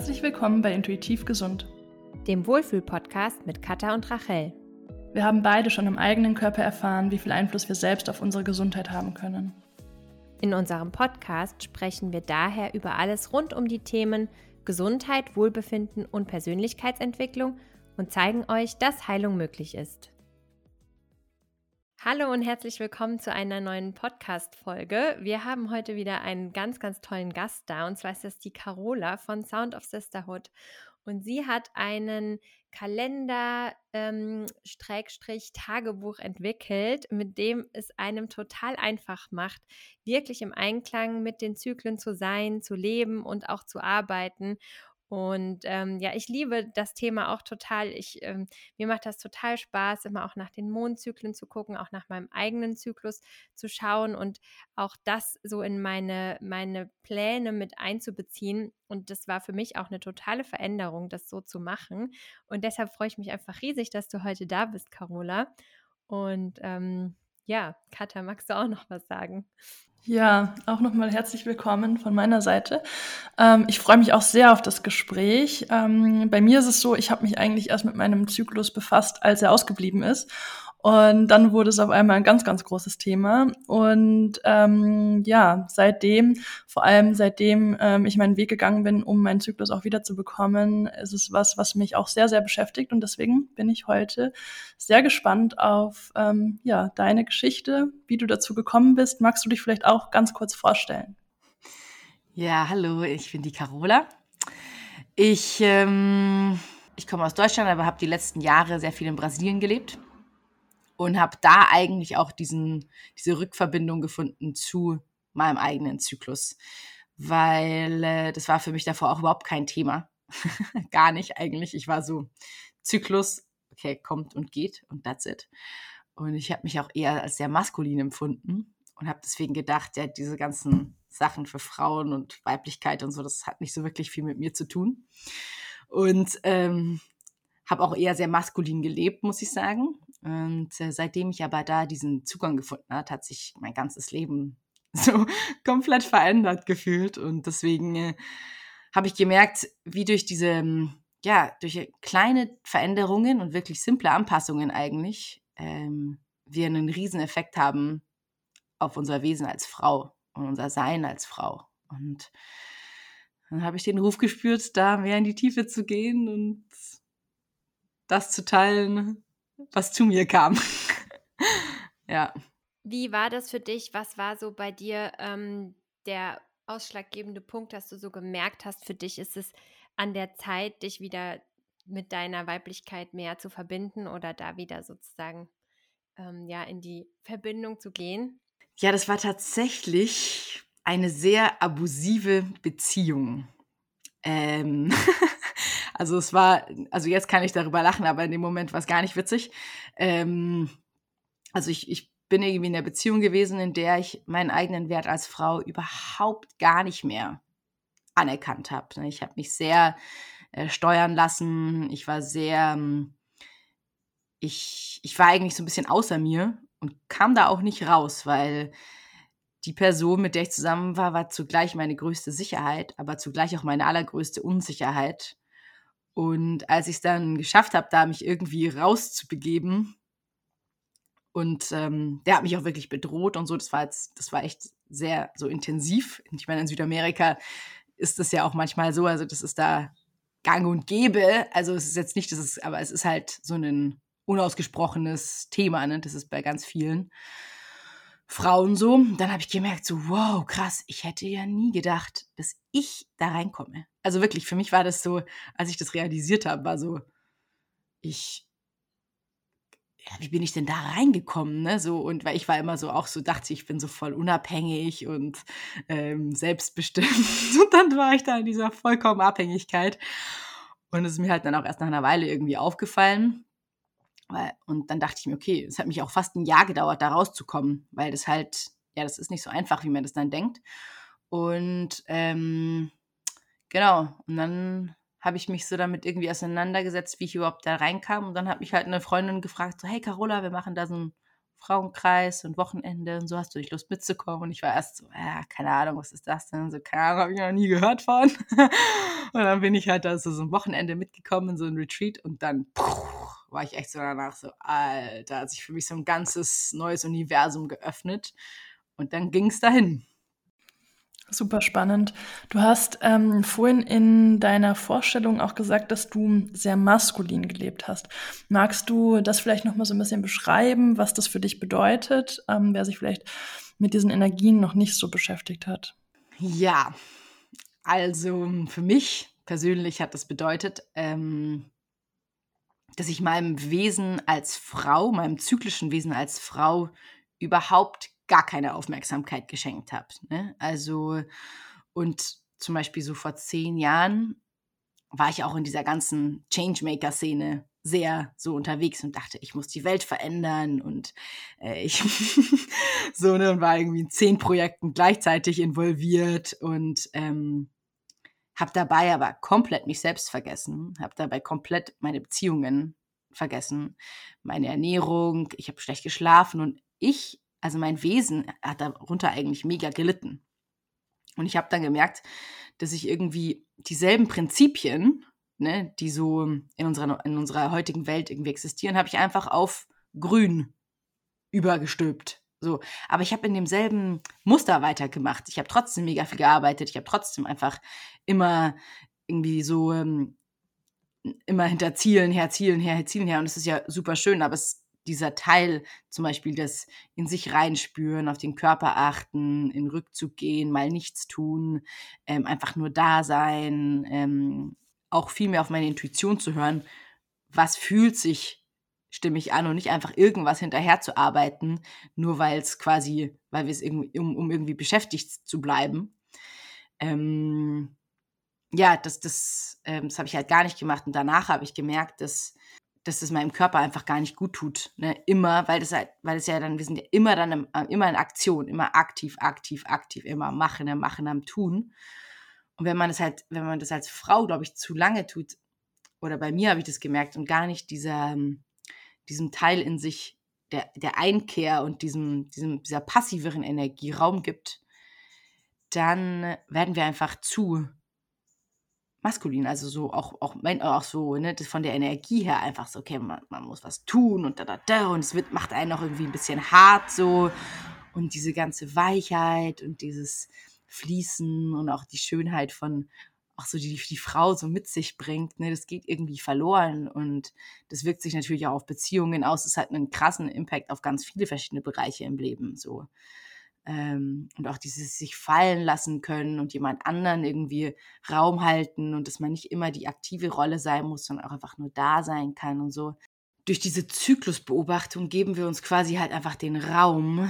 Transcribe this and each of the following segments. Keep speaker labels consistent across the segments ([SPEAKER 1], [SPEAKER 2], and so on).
[SPEAKER 1] Herzlich willkommen bei Intuitiv Gesund,
[SPEAKER 2] dem Wohlfühl-Podcast mit Katha und Rachel.
[SPEAKER 1] Wir haben beide schon im eigenen Körper erfahren, wie viel Einfluss wir selbst auf unsere Gesundheit haben können.
[SPEAKER 2] In unserem Podcast sprechen wir daher über alles rund um die Themen Gesundheit, Wohlbefinden und Persönlichkeitsentwicklung und zeigen euch, dass Heilung möglich ist. Hallo und herzlich willkommen zu einer neuen Podcast-Folge. Wir haben heute wieder einen ganz, ganz tollen Gast da und zwar ist das die Carola von Sound of Sisterhood. Und sie hat einen Kalender, ähm, Tagebuch entwickelt, mit dem es einem total einfach macht, wirklich im Einklang mit den Zyklen zu sein, zu leben und auch zu arbeiten. Und ähm, ja, ich liebe das Thema auch total. Ich, ähm, mir macht das total Spaß, immer auch nach den Mondzyklen zu gucken, auch nach meinem eigenen Zyklus zu schauen und auch das so in meine, meine Pläne mit einzubeziehen. Und das war für mich auch eine totale Veränderung, das so zu machen. Und deshalb freue ich mich einfach riesig, dass du heute da bist, Carola. Und ähm, ja, Katha, magst du auch noch was sagen?
[SPEAKER 1] Ja, auch nochmal herzlich willkommen von meiner Seite. Ähm, ich freue mich auch sehr auf das Gespräch. Ähm, bei mir ist es so, ich habe mich eigentlich erst mit meinem Zyklus befasst, als er ausgeblieben ist. Und dann wurde es auf einmal ein ganz, ganz großes Thema. Und ähm, ja, seitdem, vor allem seitdem ähm, ich meinen Weg gegangen bin, um meinen Zyklus auch wieder zu bekommen, ist es was, was mich auch sehr, sehr beschäftigt. Und deswegen bin ich heute sehr gespannt auf ähm, ja, deine Geschichte, wie du dazu gekommen bist. Magst du dich vielleicht auch ganz kurz vorstellen?
[SPEAKER 3] Ja, hallo, ich bin die Carola. Ich, ähm, ich komme aus Deutschland, aber habe die letzten Jahre sehr viel in Brasilien gelebt und habe da eigentlich auch diesen, diese Rückverbindung gefunden zu meinem eigenen Zyklus, weil äh, das war für mich davor auch überhaupt kein Thema. Gar nicht eigentlich. Ich war so Zyklus, okay, kommt und geht und that's it. Und ich habe mich auch eher als sehr maskulin empfunden und habe deswegen gedacht, ja, diese ganzen Sachen für Frauen und Weiblichkeit und so, das hat nicht so wirklich viel mit mir zu tun. Und ähm, habe auch eher sehr maskulin gelebt, muss ich sagen. Und äh, seitdem ich aber da diesen Zugang gefunden hat, hat sich mein ganzes Leben so komplett verändert gefühlt. Und deswegen äh, habe ich gemerkt, wie durch diese, ähm, ja, durch kleine Veränderungen und wirklich simple Anpassungen eigentlich, ähm, wir einen riesen Effekt haben auf unser Wesen als Frau und unser Sein als Frau. Und dann habe ich den Ruf gespürt, da mehr in die Tiefe zu gehen und das zu teilen, was zu mir kam. ja.
[SPEAKER 2] Wie war das für dich? Was war so bei dir ähm, der ausschlaggebende Punkt, dass du so gemerkt hast, für dich ist es an der Zeit, dich wieder mit deiner Weiblichkeit mehr zu verbinden oder da wieder sozusagen ähm, ja in die Verbindung zu gehen?
[SPEAKER 3] Ja, das war tatsächlich eine sehr abusive Beziehung. Ähm, Also es war, also jetzt kann ich darüber lachen, aber in dem Moment war es gar nicht witzig. Ähm, also ich, ich bin irgendwie in einer Beziehung gewesen, in der ich meinen eigenen Wert als Frau überhaupt gar nicht mehr anerkannt habe. Ne? Ich habe mich sehr äh, steuern lassen. Ich war sehr, ähm, ich, ich war eigentlich so ein bisschen außer mir und kam da auch nicht raus, weil die Person, mit der ich zusammen war, war zugleich meine größte Sicherheit, aber zugleich auch meine allergrößte Unsicherheit. Und als ich es dann geschafft habe, da mich irgendwie rauszubegeben, und ähm, der hat mich auch wirklich bedroht und so, das war jetzt, das war echt sehr so intensiv. Ich meine, in Südamerika ist das ja auch manchmal so, also das ist da gang und gäbe. Also es ist jetzt nicht, das ist, aber es ist halt so ein unausgesprochenes Thema, ne? Das ist bei ganz vielen. Frauen so. Dann habe ich gemerkt, so, wow, krass, ich hätte ja nie gedacht, dass ich da reinkomme. Also wirklich, für mich war das so, als ich das realisiert habe, war so, ich, ja, wie bin ich denn da reingekommen, ne? So, und weil ich war immer so auch so, dachte ich, bin so voll unabhängig und ähm, selbstbestimmt. Und dann war ich da in dieser vollkommen Abhängigkeit. Und es ist mir halt dann auch erst nach einer Weile irgendwie aufgefallen. Und dann dachte ich mir, okay, es hat mich auch fast ein Jahr gedauert, da rauszukommen, weil das halt, ja, das ist nicht so einfach, wie man das dann denkt. Und ähm, genau, und dann habe ich mich so damit irgendwie auseinandergesetzt, wie ich überhaupt da reinkam. Und dann hat mich halt eine Freundin gefragt, so, hey Carola, wir machen da so ein Frauenkreis und Wochenende und so hast du nicht Lust mitzukommen. Und ich war erst so, ja, keine Ahnung, was ist das denn? So, keine Ahnung, habe ich noch nie gehört von. und dann bin ich halt da so, so ein Wochenende mitgekommen in so ein Retreat und dann puh, war ich echt so danach so, Alter, hat sich für mich so ein ganzes neues Universum geöffnet. Und dann ging es dahin.
[SPEAKER 1] Super spannend. Du hast ähm, vorhin in deiner Vorstellung auch gesagt, dass du sehr maskulin gelebt hast. Magst du das vielleicht noch mal so ein bisschen beschreiben, was das für dich bedeutet, ähm, wer sich vielleicht mit diesen Energien noch nicht so beschäftigt hat?
[SPEAKER 3] Ja, also für mich persönlich hat das bedeutet, ähm, dass ich meinem Wesen als Frau, meinem zyklischen Wesen als Frau überhaupt gar keine Aufmerksamkeit geschenkt habe. Ne? Also, und zum Beispiel so vor zehn Jahren war ich auch in dieser ganzen Changemaker-Szene sehr so unterwegs und dachte, ich muss die Welt verändern und äh, ich so ne, und war irgendwie in zehn Projekten gleichzeitig involviert und ähm, habe dabei aber komplett mich selbst vergessen, habe dabei komplett meine Beziehungen vergessen, meine Ernährung, ich habe schlecht geschlafen und ich also mein Wesen hat darunter eigentlich mega gelitten. Und ich habe dann gemerkt, dass ich irgendwie dieselben Prinzipien, ne, die so in unserer, in unserer heutigen Welt irgendwie existieren, habe ich einfach auf grün übergestülpt. So, aber ich habe in demselben Muster weitergemacht. Ich habe trotzdem mega viel gearbeitet. Ich habe trotzdem einfach immer irgendwie so ähm, immer hinter Zielen her, Zielen her, Zielen her. Und es ist ja super schön, aber es dieser Teil, zum Beispiel das in sich reinspüren, auf den Körper achten, in Rückzug gehen, mal nichts tun, ähm, einfach nur da sein, ähm, auch viel mehr auf meine Intuition zu hören, was fühlt sich stimmig an und nicht einfach irgendwas hinterher zu arbeiten, nur weil es quasi, weil wir es irgendwie, um, um irgendwie beschäftigt zu bleiben. Ähm, ja, das, das, ähm, das habe ich halt gar nicht gemacht. Und danach habe ich gemerkt, dass dass es meinem Körper einfach gar nicht gut tut. Ne? Immer, weil das halt, weil es ja dann, wir sind ja immer dann im, äh, immer in Aktion, immer aktiv, aktiv, aktiv, immer machen, am machen, am tun. Und wenn man das halt, wenn man das als Frau, glaube ich, zu lange tut, oder bei mir habe ich das gemerkt und gar nicht dieser, ähm, diesem Teil in sich der, der Einkehr und diesem, diesem, dieser passiveren Energie Raum gibt, dann werden wir einfach zu maskulin, also so auch, auch, auch so, ne, das von der Energie her einfach so, okay, man, man muss was tun und da, da, da und es wird, macht einen auch irgendwie ein bisschen hart so und diese ganze Weichheit und dieses Fließen und auch die Schönheit von, auch so die, die Frau so mit sich bringt, ne, das geht irgendwie verloren und das wirkt sich natürlich auch auf Beziehungen aus, es hat einen krassen Impact auf ganz viele verschiedene Bereiche im Leben, so. Ähm, und auch dieses sich fallen lassen können und jemand anderen irgendwie Raum halten und dass man nicht immer die aktive Rolle sein muss, sondern auch einfach nur da sein kann und so. Durch diese Zyklusbeobachtung geben wir uns quasi halt einfach den Raum,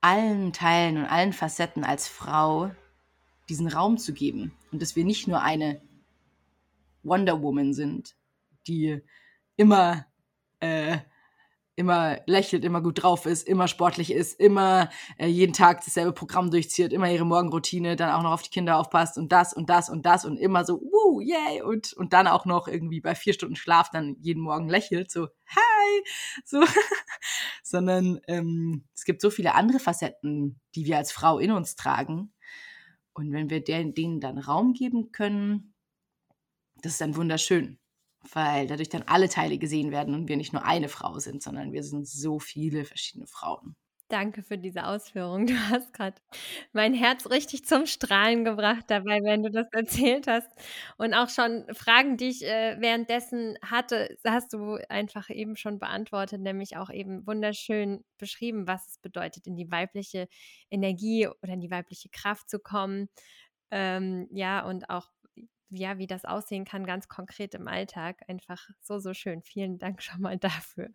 [SPEAKER 3] allen Teilen und allen Facetten als Frau diesen Raum zu geben. Und dass wir nicht nur eine Wonder Woman sind, die immer äh, immer lächelt, immer gut drauf ist, immer sportlich ist, immer äh, jeden Tag dasselbe Programm durchzieht, immer ihre Morgenroutine, dann auch noch auf die Kinder aufpasst und das und das und das und immer so, wuh, yay, und, und dann auch noch irgendwie bei vier Stunden Schlaf dann jeden Morgen lächelt, so, hi, so, sondern ähm, es gibt so viele andere Facetten, die wir als Frau in uns tragen. Und wenn wir denen dann Raum geben können, das ist dann wunderschön weil dadurch dann alle Teile gesehen werden und wir nicht nur eine Frau sind, sondern wir sind so viele verschiedene Frauen.
[SPEAKER 2] Danke für diese Ausführung. Du hast gerade mein Herz richtig zum Strahlen gebracht dabei, wenn du das erzählt hast. Und auch schon Fragen, die ich äh, währenddessen hatte, hast du einfach eben schon beantwortet, nämlich auch eben wunderschön beschrieben, was es bedeutet, in die weibliche Energie oder in die weibliche Kraft zu kommen. Ähm, ja, und auch ja, wie das aussehen kann, ganz konkret im Alltag. Einfach so, so schön. Vielen Dank schon mal dafür.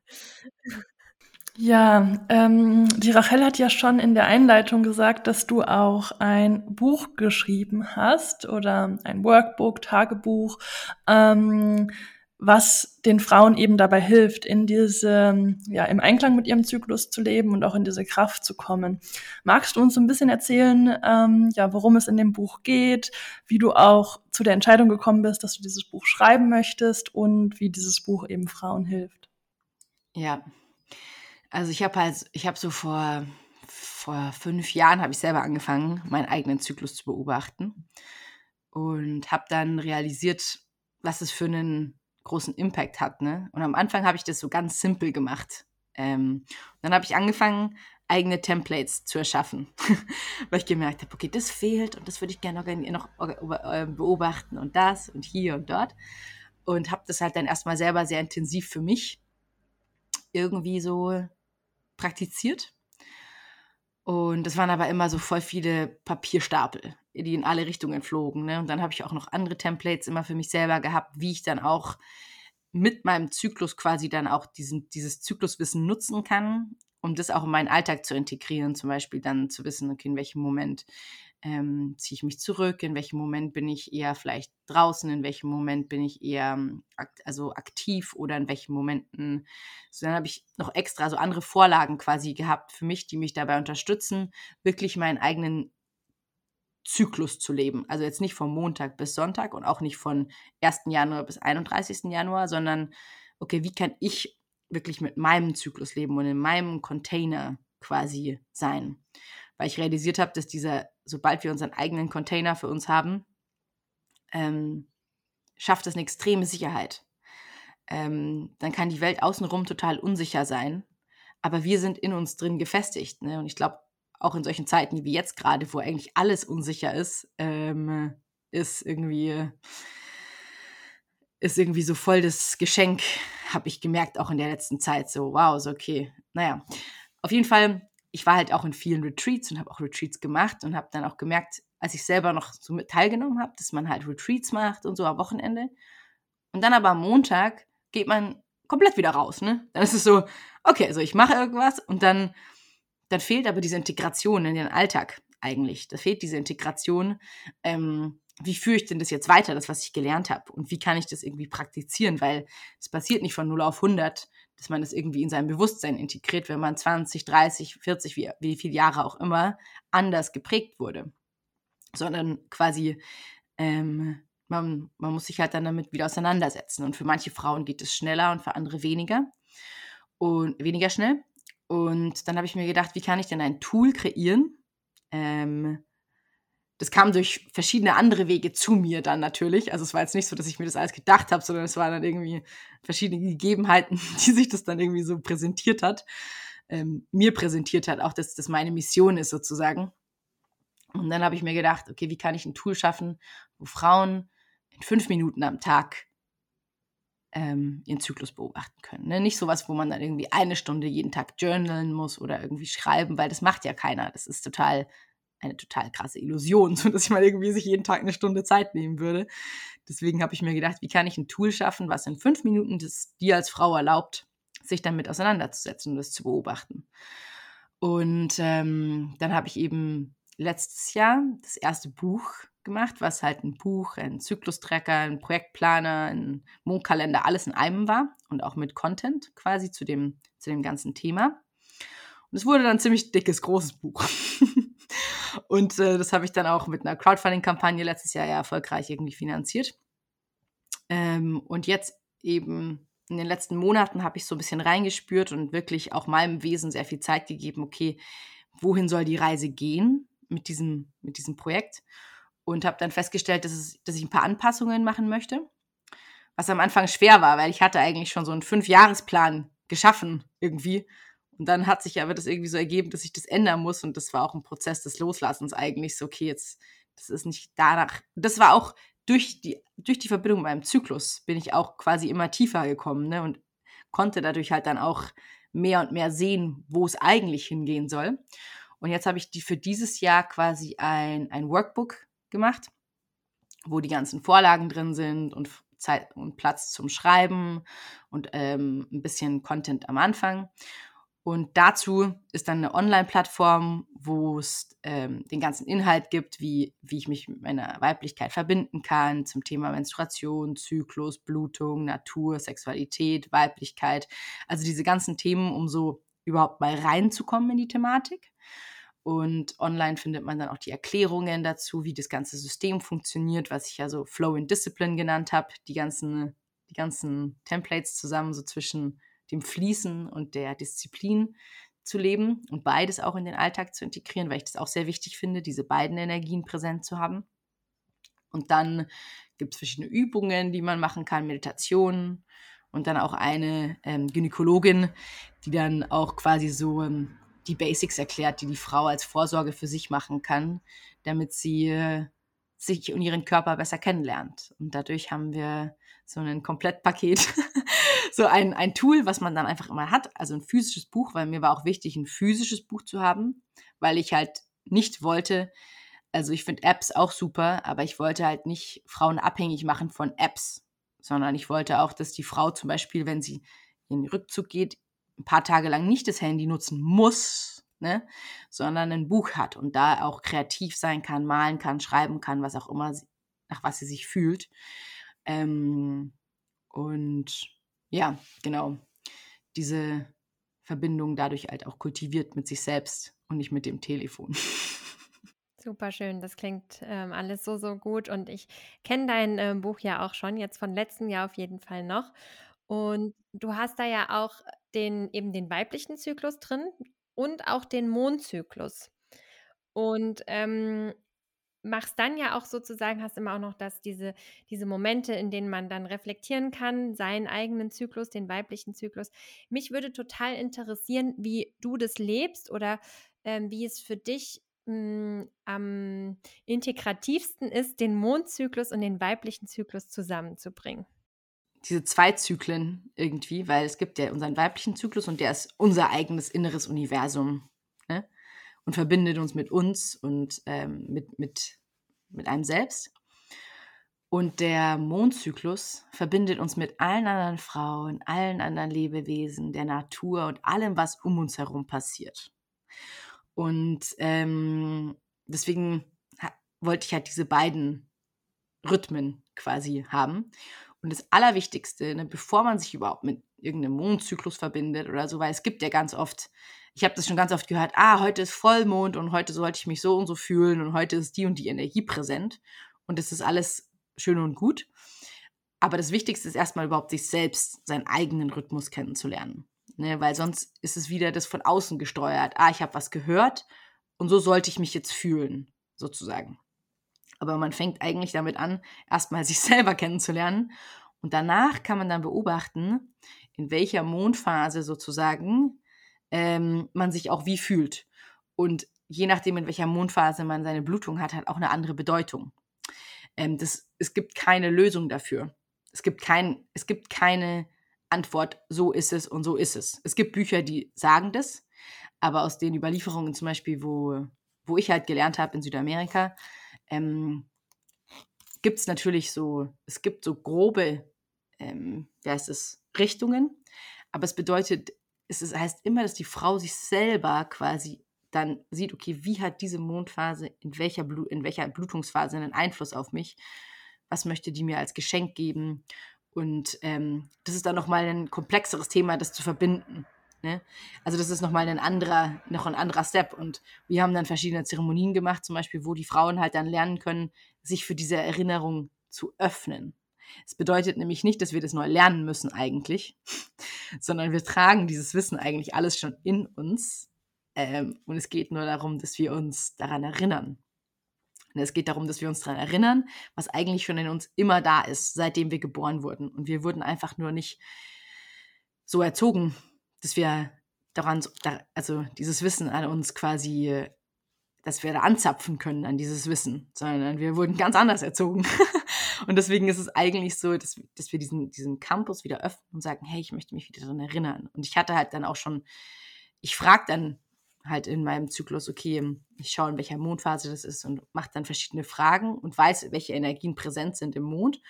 [SPEAKER 1] Ja, ähm, die Rachel hat ja schon in der Einleitung gesagt, dass du auch ein Buch geschrieben hast oder ein Workbook, Tagebuch. Ähm, was den Frauen eben dabei hilft, in diese, ja, im Einklang mit ihrem Zyklus zu leben und auch in diese Kraft zu kommen. Magst du uns so ein bisschen erzählen, ähm, ja, worum es in dem Buch geht, wie du auch zu der Entscheidung gekommen bist, dass du dieses Buch schreiben möchtest und wie dieses Buch eben Frauen hilft?
[SPEAKER 3] Ja. Also ich habe halt, ich habe so vor, vor fünf Jahren habe ich selber angefangen, meinen eigenen Zyklus zu beobachten und habe dann realisiert, was es für einen großen Impact hat. Ne? Und am Anfang habe ich das so ganz simpel gemacht. Ähm, dann habe ich angefangen, eigene Templates zu erschaffen, weil ich gemerkt habe, okay, das fehlt und das würde ich gerne noch äh, beobachten und das und hier und dort. Und habe das halt dann erstmal selber sehr intensiv für mich irgendwie so praktiziert. Und das waren aber immer so voll viele Papierstapel, die in alle Richtungen flogen. Ne? Und dann habe ich auch noch andere Templates immer für mich selber gehabt, wie ich dann auch mit meinem Zyklus quasi dann auch diesen, dieses Zykluswissen nutzen kann, um das auch in meinen Alltag zu integrieren. Zum Beispiel dann zu wissen, okay, in welchem Moment ähm, ziehe ich mich zurück, in welchem Moment bin ich eher vielleicht draußen, in welchem Moment bin ich eher ähm, akt also aktiv oder in welchen Momenten. So, dann habe ich noch extra so andere Vorlagen quasi gehabt für mich, die mich dabei unterstützen, wirklich meinen eigenen Zyklus zu leben. Also jetzt nicht von Montag bis Sonntag und auch nicht von 1. Januar bis 31. Januar, sondern okay, wie kann ich wirklich mit meinem Zyklus leben und in meinem Container quasi sein? Weil ich realisiert habe, dass dieser sobald wir unseren eigenen Container für uns haben, ähm, schafft es eine extreme Sicherheit. Ähm, dann kann die Welt außenrum total unsicher sein, aber wir sind in uns drin gefestigt. Ne? Und ich glaube, auch in solchen Zeiten wie jetzt gerade, wo eigentlich alles unsicher ist, ähm, ist irgendwie ist irgendwie so voll das Geschenk, habe ich gemerkt, auch in der letzten Zeit. So, wow, so okay. Naja, auf jeden Fall ich war halt auch in vielen Retreats und habe auch Retreats gemacht und habe dann auch gemerkt, als ich selber noch so mit teilgenommen habe, dass man halt Retreats macht und so am Wochenende. Und dann aber am Montag geht man komplett wieder raus, ne? Dann ist es so, okay, also ich mache irgendwas und dann, dann fehlt aber diese Integration in den Alltag eigentlich. Da fehlt diese Integration. Ähm, wie führe ich denn das jetzt weiter, das, was ich gelernt habe? Und wie kann ich das irgendwie praktizieren? Weil es passiert nicht von 0 auf 100, dass man das irgendwie in sein Bewusstsein integriert, wenn man 20, 30, 40, wie, wie viele Jahre auch immer, anders geprägt wurde. Sondern quasi, ähm, man, man muss sich halt dann damit wieder auseinandersetzen. Und für manche Frauen geht es schneller und für andere weniger. Und weniger schnell. Und dann habe ich mir gedacht, wie kann ich denn ein Tool kreieren, ähm, das kam durch verschiedene andere Wege zu mir dann natürlich. Also es war jetzt nicht so, dass ich mir das alles gedacht habe, sondern es waren dann irgendwie verschiedene Gegebenheiten, die sich das dann irgendwie so präsentiert hat, ähm, mir präsentiert hat, auch dass das meine Mission ist sozusagen. Und dann habe ich mir gedacht, okay, wie kann ich ein Tool schaffen, wo Frauen in fünf Minuten am Tag ähm, ihren Zyklus beobachten können. Ne? Nicht sowas, wo man dann irgendwie eine Stunde jeden Tag journalen muss oder irgendwie schreiben, weil das macht ja keiner. Das ist total eine total krasse Illusion, so dass ich mal irgendwie sich jeden Tag eine Stunde Zeit nehmen würde. Deswegen habe ich mir gedacht, wie kann ich ein Tool schaffen, was in fünf Minuten das dir als Frau erlaubt, sich damit auseinanderzusetzen und das zu beobachten. Und ähm, dann habe ich eben letztes Jahr das erste Buch gemacht, was halt ein Buch, ein Zyklustracker, ein Projektplaner, ein Mondkalender, alles in einem war und auch mit Content quasi zu dem, zu dem ganzen Thema. Und es wurde dann ein ziemlich dickes, großes Buch. Und äh, das habe ich dann auch mit einer Crowdfunding-Kampagne letztes Jahr ja erfolgreich irgendwie finanziert. Ähm, und jetzt eben in den letzten Monaten habe ich so ein bisschen reingespürt und wirklich auch meinem Wesen sehr viel Zeit gegeben, okay, wohin soll die Reise gehen mit diesem, mit diesem Projekt? Und habe dann festgestellt, dass, es, dass ich ein paar Anpassungen machen möchte. Was am Anfang schwer war, weil ich hatte eigentlich schon so einen Fünfjahresplan geschaffen irgendwie und dann hat sich aber das irgendwie so ergeben, dass ich das ändern muss. Und das war auch ein Prozess des Loslassens eigentlich. So, okay, jetzt, das ist nicht danach. Das war auch durch die, durch die Verbindung mit meinem Zyklus bin ich auch quasi immer tiefer gekommen, ne? Und konnte dadurch halt dann auch mehr und mehr sehen, wo es eigentlich hingehen soll. Und jetzt habe ich die für dieses Jahr quasi ein, ein Workbook gemacht, wo die ganzen Vorlagen drin sind und Zeit und Platz zum Schreiben und ähm, ein bisschen Content am Anfang. Und dazu ist dann eine Online-Plattform, wo es ähm, den ganzen Inhalt gibt, wie, wie ich mich mit meiner Weiblichkeit verbinden kann, zum Thema Menstruation, Zyklus, Blutung, Natur, Sexualität, Weiblichkeit. Also diese ganzen Themen, um so überhaupt mal reinzukommen in die Thematik. Und online findet man dann auch die Erklärungen dazu, wie das ganze System funktioniert, was ich ja so Flow and Discipline genannt habe. Die ganzen, die ganzen Templates zusammen, so zwischen dem Fließen und der Disziplin zu leben und beides auch in den Alltag zu integrieren, weil ich das auch sehr wichtig finde, diese beiden Energien präsent zu haben. Und dann gibt es verschiedene Übungen, die man machen kann, Meditationen und dann auch eine ähm, Gynäkologin, die dann auch quasi so ähm, die Basics erklärt, die die Frau als Vorsorge für sich machen kann, damit sie äh, sich und ihren Körper besser kennenlernt. Und dadurch haben wir so ein Komplettpaket, so ein, ein Tool, was man dann einfach immer hat, also ein physisches Buch, weil mir war auch wichtig, ein physisches Buch zu haben, weil ich halt nicht wollte, also ich finde Apps auch super, aber ich wollte halt nicht Frauen abhängig machen von Apps, sondern ich wollte auch, dass die Frau zum Beispiel, wenn sie in den Rückzug geht, ein paar Tage lang nicht das Handy nutzen muss, ne, sondern ein Buch hat und da auch kreativ sein kann, malen kann, schreiben kann, was auch immer, nach was sie sich fühlt. Ähm, und ja, genau, diese Verbindung dadurch halt auch kultiviert mit sich selbst und nicht mit dem Telefon.
[SPEAKER 2] Super schön, das klingt ähm, alles so, so gut. Und ich kenne dein ähm, Buch ja auch schon, jetzt von letztem Jahr auf jeden Fall noch. Und du hast da ja auch den, eben den weiblichen Zyklus drin und auch den Mondzyklus. Und ähm, machst dann ja auch sozusagen, hast immer auch noch das, diese, diese Momente, in denen man dann reflektieren kann, seinen eigenen Zyklus, den weiblichen Zyklus. Mich würde total interessieren, wie du das lebst oder ähm, wie es für dich mh, hm, am integrativsten ist, den Mondzyklus und den weiblichen Zyklus zusammenzubringen.
[SPEAKER 3] Diese zwei Zyklen irgendwie, weil es gibt ja unseren weiblichen Zyklus und der ist unser eigenes inneres Universum ne? und verbindet uns mit uns und ähm, mit, mit, mit einem selbst. Und der Mondzyklus verbindet uns mit allen anderen Frauen, allen anderen Lebewesen, der Natur und allem, was um uns herum passiert. Und ähm, deswegen wollte ich halt diese beiden Rhythmen quasi haben. Und das Allerwichtigste, ne, bevor man sich überhaupt mit irgendeinem Mondzyklus verbindet oder so, weil es gibt ja ganz oft, ich habe das schon ganz oft gehört, ah, heute ist Vollmond und heute sollte ich mich so und so fühlen und heute ist die und die Energie präsent. Und das ist alles schön und gut. Aber das Wichtigste ist erstmal überhaupt sich selbst, seinen eigenen Rhythmus kennenzulernen. Ne, weil sonst ist es wieder das von außen gesteuert. Ah, ich habe was gehört und so sollte ich mich jetzt fühlen, sozusagen. Aber man fängt eigentlich damit an, erstmal sich selber kennenzulernen. Und danach kann man dann beobachten, in welcher Mondphase sozusagen ähm, man sich auch wie fühlt. Und je nachdem, in welcher Mondphase man seine Blutung hat, hat auch eine andere Bedeutung. Ähm, das, es gibt keine Lösung dafür. Es gibt, kein, es gibt keine Antwort, so ist es und so ist es. Es gibt Bücher, die sagen das, aber aus den Überlieferungen zum Beispiel, wo, wo ich halt gelernt habe in Südamerika, ähm, gibt es natürlich so, es gibt so grobe, ähm, wie heißt es, Richtungen, aber es bedeutet, es ist, heißt immer, dass die Frau sich selber quasi dann sieht, okay, wie hat diese Mondphase, in welcher, Blut, in welcher Blutungsphase einen Einfluss auf mich? Was möchte die mir als Geschenk geben? Und ähm, das ist dann nochmal ein komplexeres Thema, das zu verbinden. Ne? Also das ist nochmal ein anderer, noch ein anderer Step. Und wir haben dann verschiedene Zeremonien gemacht, zum Beispiel, wo die Frauen halt dann lernen können, sich für diese Erinnerung zu öffnen. Es bedeutet nämlich nicht, dass wir das neu lernen müssen eigentlich, sondern wir tragen dieses Wissen eigentlich alles schon in uns. Ähm, und es geht nur darum, dass wir uns daran erinnern. Und es geht darum, dass wir uns daran erinnern, was eigentlich schon in uns immer da ist, seitdem wir geboren wurden. Und wir wurden einfach nur nicht so erzogen, dass wir daran, also dieses Wissen an uns quasi, dass wir da anzapfen können an dieses Wissen, sondern wir wurden ganz anders erzogen. und deswegen ist es eigentlich so, dass, dass wir diesen, diesen Campus wieder öffnen und sagen, hey, ich möchte mich wieder daran erinnern. Und ich hatte halt dann auch schon, ich frage dann halt in meinem Zyklus, okay, ich schaue, in welcher Mondphase das ist und mache dann verschiedene Fragen und weiß, welche Energien präsent sind im Mond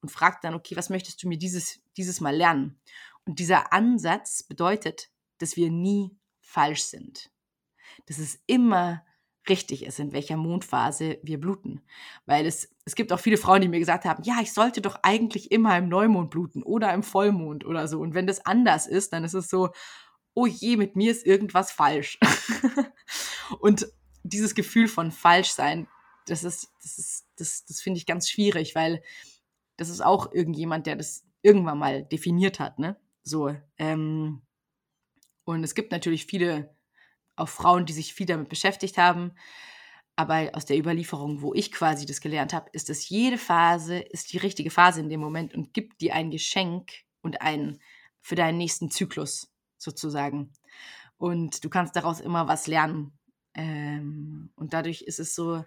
[SPEAKER 3] und frage dann, okay, was möchtest du mir dieses, dieses Mal lernen? Und dieser Ansatz bedeutet, dass wir nie falsch sind. Dass es immer richtig ist, in welcher Mondphase wir bluten. Weil es, es gibt auch viele Frauen, die mir gesagt haben, ja, ich sollte doch eigentlich immer im Neumond bluten oder im Vollmond oder so. Und wenn das anders ist, dann ist es so, oh je, mit mir ist irgendwas falsch. und dieses Gefühl von falsch sein, das ist, das ist, das, das finde ich ganz schwierig, weil das ist auch irgendjemand, der das irgendwann mal definiert hat, ne? So. Ähm, und es gibt natürlich viele, auch Frauen, die sich viel damit beschäftigt haben. Aber aus der Überlieferung, wo ich quasi das gelernt habe, ist dass jede Phase ist die richtige Phase in dem Moment und gibt dir ein Geschenk und ein für deinen nächsten Zyklus sozusagen. Und du kannst daraus immer was lernen. Ähm, und dadurch ist es so,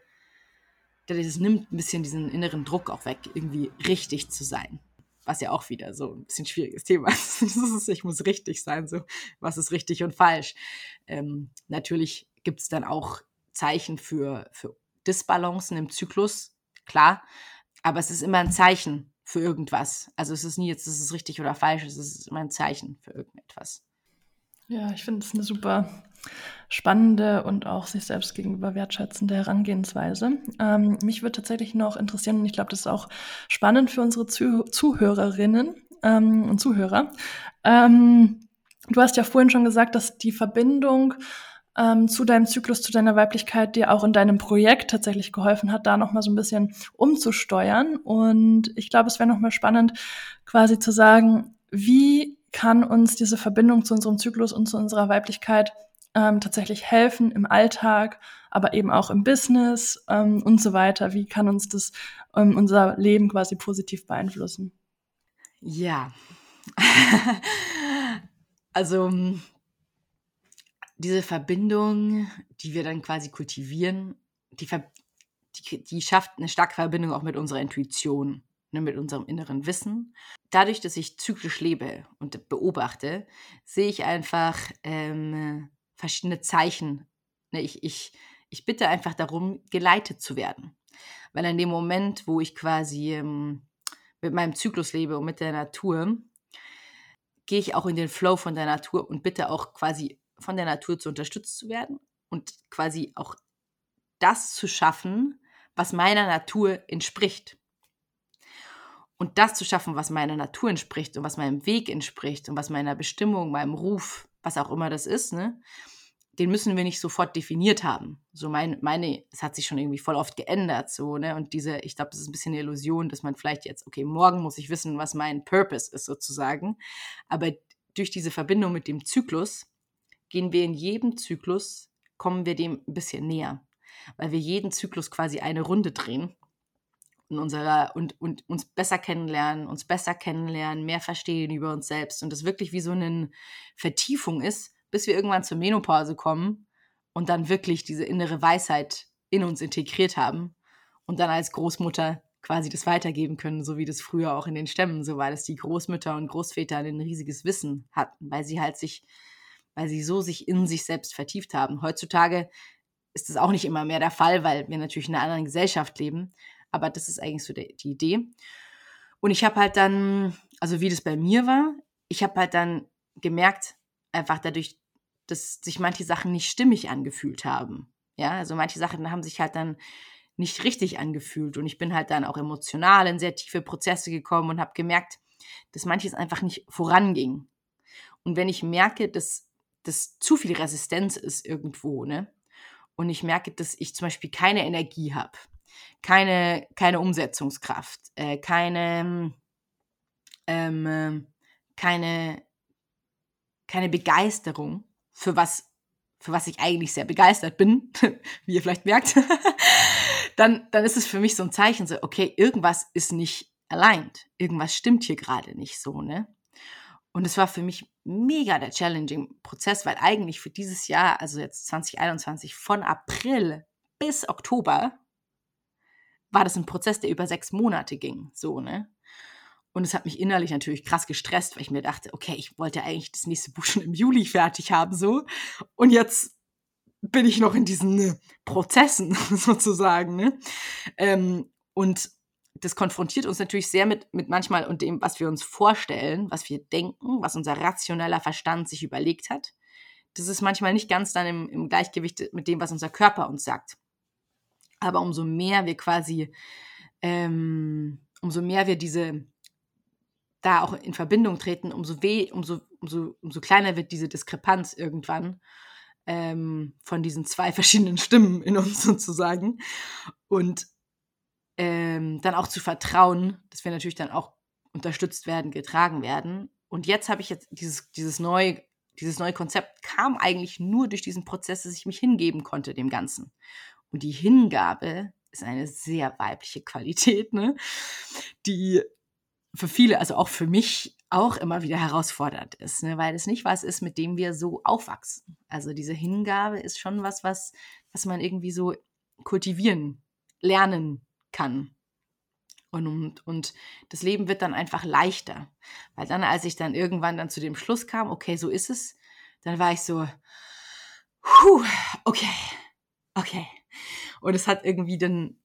[SPEAKER 3] es nimmt ein bisschen diesen inneren Druck auch weg, irgendwie richtig zu sein. Was ja auch wieder so ein bisschen schwieriges Thema ist. ich muss richtig sein, so was ist richtig und falsch. Ähm, natürlich gibt es dann auch Zeichen für, für Disbalancen im Zyklus, klar, aber es ist immer ein Zeichen für irgendwas. Also es ist nie jetzt, es ist richtig oder falsch, es ist immer ein Zeichen für irgendetwas.
[SPEAKER 1] Ja, ich finde es eine super spannende und auch sich selbst gegenüber wertschätzende Herangehensweise. Ähm, mich würde tatsächlich noch interessieren, und ich glaube, das ist auch spannend für unsere Zuh Zuhörerinnen ähm, und Zuhörer. Ähm, du hast ja vorhin schon gesagt, dass die Verbindung ähm, zu deinem Zyklus, zu deiner Weiblichkeit dir auch in deinem Projekt tatsächlich geholfen hat, da nochmal so ein bisschen umzusteuern. Und ich glaube, es wäre nochmal spannend, quasi zu sagen, wie kann uns diese Verbindung zu unserem Zyklus und zu unserer Weiblichkeit ähm, tatsächlich helfen im Alltag, aber eben auch im Business ähm, und so weiter? Wie kann uns das ähm, unser Leben quasi positiv beeinflussen?
[SPEAKER 3] Ja. also diese Verbindung, die wir dann quasi kultivieren, die, die, die schafft eine starke Verbindung auch mit unserer Intuition, ne, mit unserem inneren Wissen. Dadurch, dass ich zyklisch lebe und beobachte, sehe ich einfach ähm, verschiedene Zeichen. Ne, ich, ich, ich bitte einfach darum, geleitet zu werden. Weil in dem Moment, wo ich quasi ähm, mit meinem Zyklus lebe und mit der Natur, gehe ich auch in den Flow von der Natur und bitte auch quasi von der Natur zu unterstützt zu werden und quasi auch das zu schaffen, was meiner Natur entspricht. Und das zu schaffen, was meiner Natur entspricht und was meinem Weg entspricht und was meiner Bestimmung, meinem Ruf, was auch immer das ist, ne, den müssen wir nicht sofort definiert haben. So mein, meine, es hat sich schon irgendwie voll oft geändert, so, ne? Und diese, ich glaube, das ist ein bisschen eine Illusion, dass man vielleicht jetzt, okay, morgen muss ich wissen, was mein Purpose ist, sozusagen. Aber durch diese Verbindung mit dem Zyklus gehen wir in jedem Zyklus, kommen wir dem ein bisschen näher, weil wir jeden Zyklus quasi eine Runde drehen und, unserer, und, und uns besser kennenlernen, uns besser kennenlernen, mehr verstehen über uns selbst und das wirklich wie so eine Vertiefung ist, bis wir irgendwann zur Menopause kommen und dann wirklich diese innere Weisheit in uns integriert haben und dann als Großmutter quasi das weitergeben können, so wie das früher auch in den Stämmen so war, dass die Großmütter und Großväter ein riesiges Wissen hatten, weil sie halt sich weil sie so sich in sich selbst vertieft haben. Heutzutage ist das auch nicht immer mehr der Fall, weil wir natürlich in einer anderen Gesellschaft leben. Aber das ist eigentlich so die, die Idee. Und ich habe halt dann, also wie das bei mir war, ich habe halt dann gemerkt, einfach dadurch, dass sich manche Sachen nicht stimmig angefühlt haben. Ja, also manche Sachen haben sich halt dann nicht richtig angefühlt. Und ich bin halt dann auch emotional in sehr tiefe Prozesse gekommen und habe gemerkt, dass manches einfach nicht voranging. Und wenn ich merke, dass dass zu viel Resistenz ist irgendwo, ne? Und ich merke, dass ich zum Beispiel keine Energie habe, keine, keine Umsetzungskraft, äh, keine, ähm, keine, keine Begeisterung für was, für was ich eigentlich sehr begeistert bin, wie ihr vielleicht merkt, dann, dann ist es für mich so ein Zeichen, so, okay, irgendwas ist nicht aligned, irgendwas stimmt hier gerade nicht so, ne? Und es war für mich mega der challenging Prozess, weil eigentlich für dieses Jahr, also jetzt 2021, von April bis Oktober, war das ein Prozess, der über sechs Monate ging. So, ne? Und es hat mich innerlich natürlich krass gestresst, weil ich mir dachte, okay, ich wollte eigentlich das nächste Buch schon im Juli fertig haben, so. Und jetzt bin ich noch in diesen äh, Prozessen sozusagen, ne? Ähm, und das konfrontiert uns natürlich sehr mit, mit manchmal und dem, was wir uns vorstellen, was wir denken, was unser rationeller Verstand sich überlegt hat. Das ist manchmal nicht ganz dann im, im Gleichgewicht mit dem, was unser Körper uns sagt. Aber umso mehr wir quasi, ähm, umso mehr wir diese da auch in Verbindung treten, umso weh, umso, umso, umso kleiner wird diese Diskrepanz irgendwann ähm, von diesen zwei verschiedenen Stimmen in uns sozusagen. Und ähm, dann auch zu vertrauen, dass wir natürlich dann auch unterstützt werden, getragen werden und jetzt habe ich jetzt dieses, dieses neue, dieses neue Konzept kam eigentlich nur durch diesen Prozess, dass ich mich hingeben konnte dem Ganzen. Und die Hingabe ist eine sehr weibliche Qualität, ne? die für viele, also auch für mich, auch immer wieder herausfordernd ist, ne? weil es nicht was ist, mit dem wir so aufwachsen. Also diese Hingabe ist schon was, was, was man irgendwie so kultivieren, lernen kann. Und, und, und das Leben wird dann einfach leichter. Weil dann, als ich dann irgendwann dann zu dem Schluss kam, okay, so ist es, dann war ich so, puh, okay, okay. Und es hat irgendwie dann,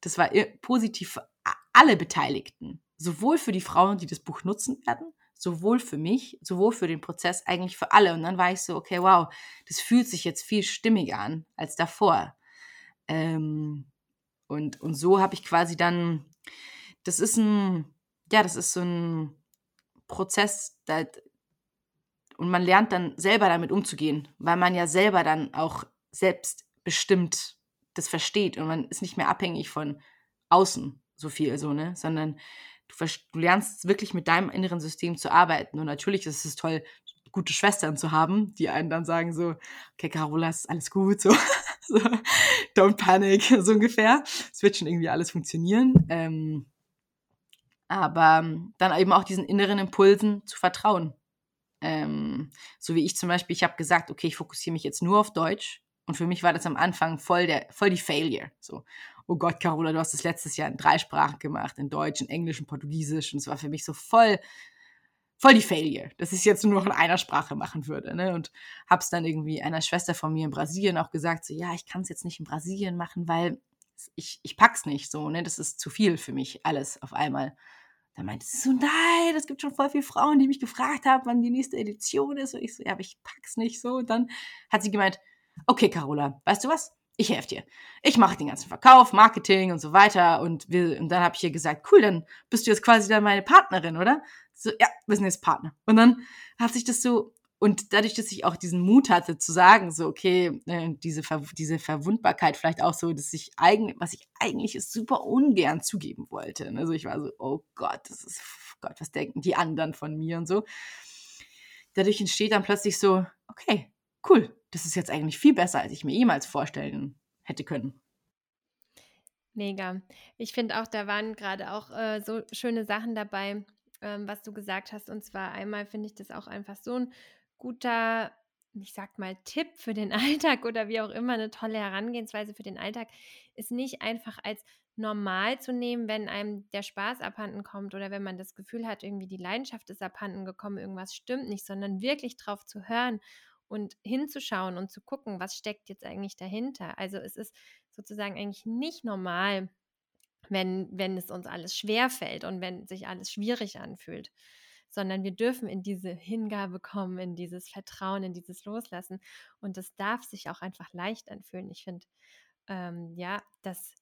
[SPEAKER 3] das war positiv für alle Beteiligten. Sowohl für die Frauen, die das Buch nutzen werden, sowohl für mich, sowohl für den Prozess, eigentlich für alle. Und dann war ich so, okay, wow, das fühlt sich jetzt viel stimmiger an als davor. Ähm, und, und so habe ich quasi dann, das ist ein, ja, das ist so ein Prozess, da, und man lernt dann selber damit umzugehen, weil man ja selber dann auch selbstbestimmt das versteht und man ist nicht mehr abhängig von außen so viel, so, ne, sondern du, du lernst wirklich mit deinem inneren System zu arbeiten. Und natürlich ist es toll, gute Schwestern zu haben, die einen dann sagen so, okay, Carola, ist alles gut, so, so don't panic, so ungefähr. Es wird schon irgendwie alles funktionieren. Ähm, aber dann eben auch diesen inneren Impulsen zu vertrauen. Ähm, so wie ich zum Beispiel, ich habe gesagt, okay, ich fokussiere mich jetzt nur auf Deutsch. Und für mich war das am Anfang voll, der, voll die Failure. So, oh Gott, Carola, du hast das letztes Jahr in drei Sprachen gemacht, in Deutsch, in Englisch, in Portugiesisch. Und es war für mich so voll, voll die Failure, dass ich es jetzt nur noch in einer Sprache machen würde. Ne? Und habe es dann irgendwie einer Schwester von mir in Brasilien auch gesagt, so, ja, ich kann es jetzt nicht in Brasilien machen, weil ich, ich pack's nicht so, ne? Das ist zu viel für mich, alles auf einmal. Da meinte sie so, nein, es gibt schon voll viele Frauen, die mich gefragt haben, wann die nächste Edition ist. Und ich so, ja, aber ich pack's nicht so. Und dann hat sie gemeint, okay, Carola, weißt du was? ich helfe dir. Ich mache den ganzen Verkauf, Marketing und so weiter. Und, wir, und dann habe ich ihr gesagt, cool, dann bist du jetzt quasi dann meine Partnerin, oder? So, ja, wir sind jetzt Partner. Und dann hat sich das so, und dadurch, dass ich auch diesen Mut hatte zu sagen, so, okay, äh, diese, Ver diese Verwundbarkeit vielleicht auch so, dass ich eigentlich, was ich eigentlich ist, super ungern zugeben wollte. Also ich war so, oh Gott, das ist, Gott, was denken die anderen von mir und so. Dadurch entsteht dann plötzlich so, okay, cool, das ist jetzt eigentlich viel besser, als ich mir jemals vorstellen hätte können.
[SPEAKER 2] Mega. Ich finde auch, da waren gerade auch äh, so schöne Sachen dabei, ähm, was du gesagt hast. Und zwar einmal finde ich das auch einfach so ein guter, ich sag mal, Tipp für den Alltag oder wie auch immer, eine tolle Herangehensweise für den Alltag, ist nicht einfach als normal zu nehmen, wenn einem der Spaß abhanden kommt oder wenn man das Gefühl hat, irgendwie die Leidenschaft ist abhanden gekommen, irgendwas stimmt nicht, sondern wirklich drauf zu hören und hinzuschauen und zu gucken, was steckt jetzt eigentlich dahinter. Also es ist sozusagen eigentlich nicht normal, wenn, wenn es uns alles schwer fällt und wenn sich alles schwierig anfühlt, sondern wir dürfen in diese Hingabe kommen, in dieses Vertrauen, in dieses Loslassen und das darf sich auch einfach leicht anfühlen. Ich finde, ähm, ja, dass,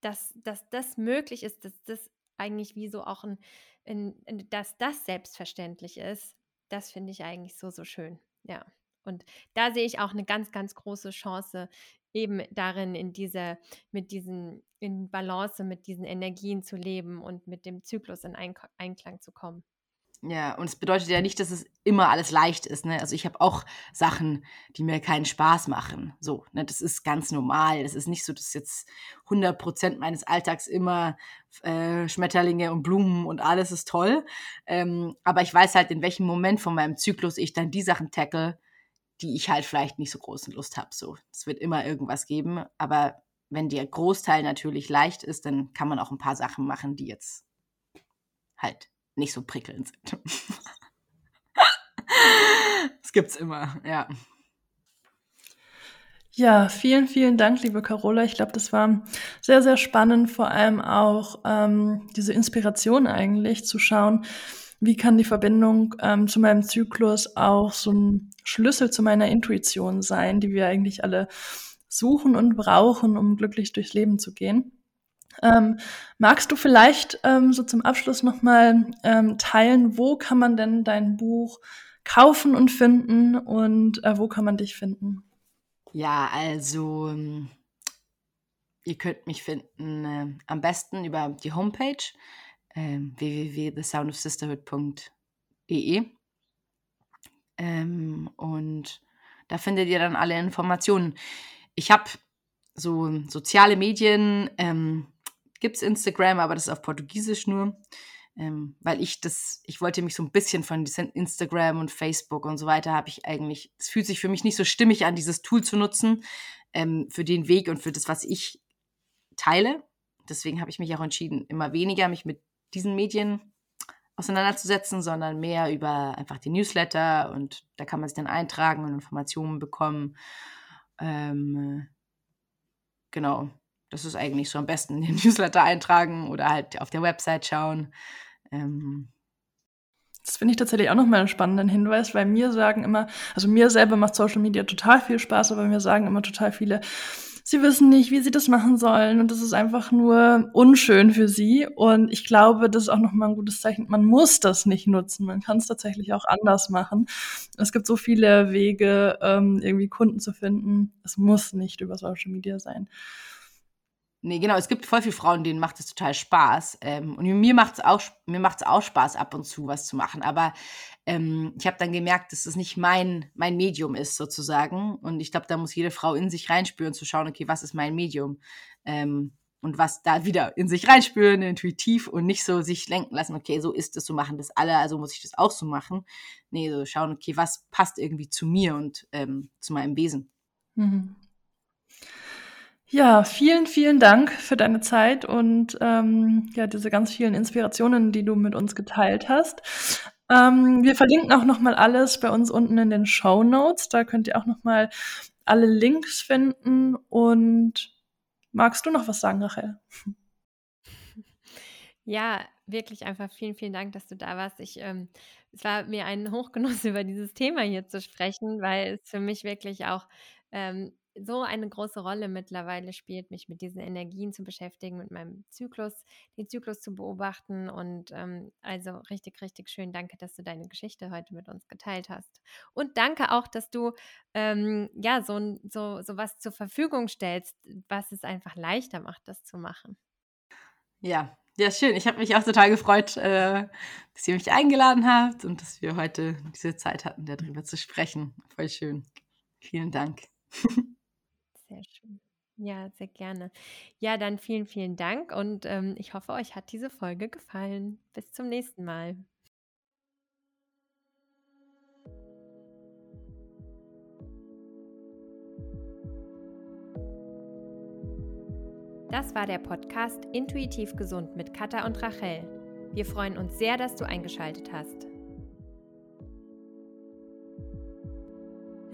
[SPEAKER 2] dass, dass das möglich ist, dass das eigentlich wie so auch ein, ein dass das selbstverständlich ist, das finde ich eigentlich so, so schön. Ja. Und da sehe ich auch eine ganz, ganz große Chance eben darin, in dieser, mit diesen, in Balance mit diesen Energien zu leben und mit dem Zyklus in Einklang zu kommen.
[SPEAKER 3] Ja, und es bedeutet ja nicht, dass es immer alles leicht ist. Ne? Also ich habe auch Sachen, die mir keinen Spaß machen. So, ne? das ist ganz normal. Das ist nicht so, dass jetzt 100 Prozent meines Alltags immer äh, Schmetterlinge und Blumen und alles ist toll. Ähm, aber ich weiß halt, in welchem Moment von meinem Zyklus ich dann die Sachen tackle, die ich halt vielleicht nicht so große Lust habe. So, es wird immer irgendwas geben. Aber wenn der Großteil natürlich leicht ist, dann kann man auch ein paar Sachen machen, die jetzt halt nicht so prickelnd sind. das gibt's immer, ja.
[SPEAKER 1] Ja, vielen, vielen Dank, liebe Carola. Ich glaube, das war sehr, sehr spannend, vor allem auch ähm, diese Inspiration eigentlich zu schauen, wie kann die Verbindung ähm, zu meinem Zyklus auch so ein Schlüssel zu meiner Intuition sein, die wir eigentlich alle suchen und brauchen, um glücklich durchs Leben zu gehen. Ähm, magst du vielleicht ähm, so zum Abschluss nochmal ähm, teilen, wo kann man denn dein Buch kaufen und finden und äh, wo kann man dich finden?
[SPEAKER 3] Ja, also ähm, ihr könnt mich finden äh, am besten über die Homepage äh, www.thesoundofsisterhood.de Ähm, und da findet ihr dann alle Informationen. Ich habe so soziale Medien, ähm, gibt es Instagram, aber das ist auf Portugiesisch nur. Ähm, weil ich das, ich wollte mich so ein bisschen von Instagram und Facebook und so weiter, habe ich eigentlich, es fühlt sich für mich nicht so stimmig an, dieses Tool zu nutzen, ähm, für den Weg und für das, was ich teile. Deswegen habe ich mich auch entschieden, immer weniger mich mit diesen Medien auseinanderzusetzen, sondern mehr über einfach die Newsletter und da kann man sich dann eintragen und Informationen bekommen. Ähm, genau, das ist eigentlich so am besten, den Newsletter eintragen oder halt auf der Website schauen. Ähm,
[SPEAKER 1] das finde ich tatsächlich auch nochmal einen spannenden Hinweis, weil mir sagen immer, also mir selber macht Social Media total viel Spaß, aber mir sagen immer total viele, sie wissen nicht, wie sie das machen sollen und das ist einfach nur unschön für sie. Und ich glaube, das ist auch nochmal ein gutes Zeichen. Man muss das nicht nutzen. Man kann es tatsächlich auch anders machen. Es gibt so viele Wege, ähm, irgendwie Kunden zu finden. Es muss nicht über Social Media sein.
[SPEAKER 3] Nee, genau, es gibt voll viele Frauen, denen macht es total Spaß. Ähm, und mir macht es auch, auch Spaß, ab und zu was zu machen. Aber ähm, ich habe dann gemerkt, dass das nicht mein, mein Medium ist, sozusagen. Und ich glaube, da muss jede Frau in sich reinspüren, zu schauen, okay, was ist mein Medium? Ähm, und was da wieder in sich reinspüren, intuitiv und nicht so sich lenken lassen, okay, so ist es, so machen das alle, also muss ich das auch so machen. Nee, so schauen, okay, was passt irgendwie zu mir und ähm, zu meinem Wesen. Mhm.
[SPEAKER 1] Ja, vielen, vielen Dank für deine Zeit und ähm, ja, diese ganz vielen Inspirationen, die du mit uns geteilt hast. Ähm, wir verlinken auch nochmal alles bei uns unten in den Show Notes. Da könnt ihr auch nochmal alle Links finden. Und magst du noch was sagen, Rachel?
[SPEAKER 2] Ja, wirklich einfach vielen, vielen Dank, dass du da warst. Ich, ähm, es war mir ein Hochgenuss, über dieses Thema hier zu sprechen, weil es für mich wirklich auch ähm, so eine große Rolle mittlerweile spielt, mich mit diesen Energien zu beschäftigen, mit meinem Zyklus, den Zyklus zu beobachten. Und ähm, also richtig, richtig schön. Danke, dass du deine Geschichte heute mit uns geteilt hast. Und danke auch, dass du ähm, ja so, so, so was zur Verfügung stellst, was es einfach leichter macht, das zu machen.
[SPEAKER 3] Ja, ja, schön. Ich habe mich auch total gefreut, äh, dass ihr mich eingeladen habt und dass wir heute diese Zeit hatten, darüber zu sprechen. Voll schön. Vielen Dank.
[SPEAKER 2] Ja, sehr gerne. Ja, dann vielen, vielen Dank und ähm, ich hoffe, euch hat diese Folge gefallen. Bis zum nächsten Mal. Das war der Podcast Intuitiv Gesund mit Katha und Rachel. Wir freuen uns sehr, dass du eingeschaltet hast.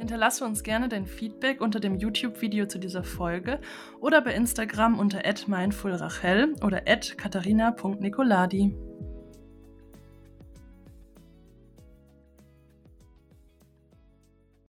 [SPEAKER 1] Hinterlasse uns gerne dein Feedback unter dem YouTube-Video zu dieser Folge oder bei Instagram unter @mindfulrachel oder @katharina.nicoladi.